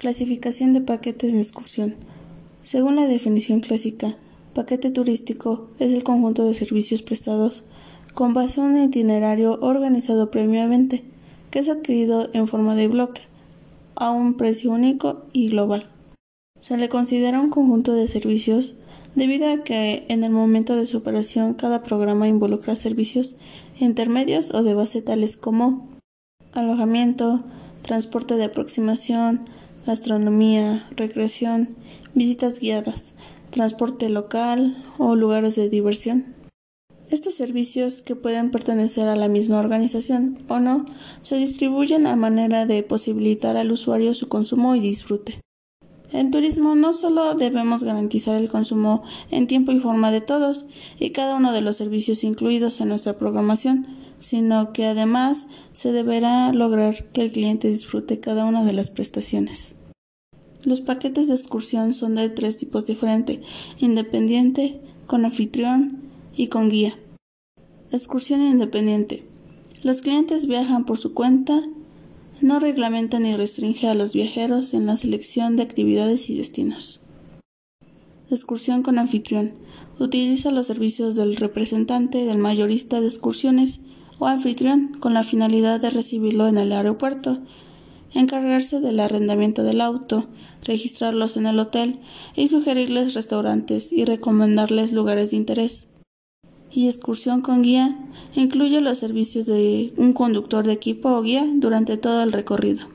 Clasificación de paquetes de excursión. Según la definición clásica, paquete turístico es el conjunto de servicios prestados con base a un itinerario organizado previamente, que es adquirido en forma de bloque, a un precio único y global. Se le considera un conjunto de servicios debido a que en el momento de su operación cada programa involucra servicios intermedios o de base tales como alojamiento, transporte de aproximación, gastronomía, recreación, visitas guiadas, transporte local o lugares de diversión. Estos servicios, que pueden pertenecer a la misma organización o no, se distribuyen a manera de posibilitar al usuario su consumo y disfrute. En turismo no solo debemos garantizar el consumo en tiempo y forma de todos y cada uno de los servicios incluidos en nuestra programación, sino que además se deberá lograr que el cliente disfrute cada una de las prestaciones. Los paquetes de excursión son de tres tipos diferentes, independiente, con anfitrión y con guía. Excursión independiente. Los clientes viajan por su cuenta no reglamenta ni restringe a los viajeros en la selección de actividades y destinos. Excursión con anfitrión. Utiliza los servicios del representante del mayorista de excursiones o anfitrión con la finalidad de recibirlo en el aeropuerto, encargarse del arrendamiento del auto, registrarlos en el hotel y sugerirles restaurantes y recomendarles lugares de interés y excursión con guía incluye los servicios de un conductor de equipo o guía durante todo el recorrido.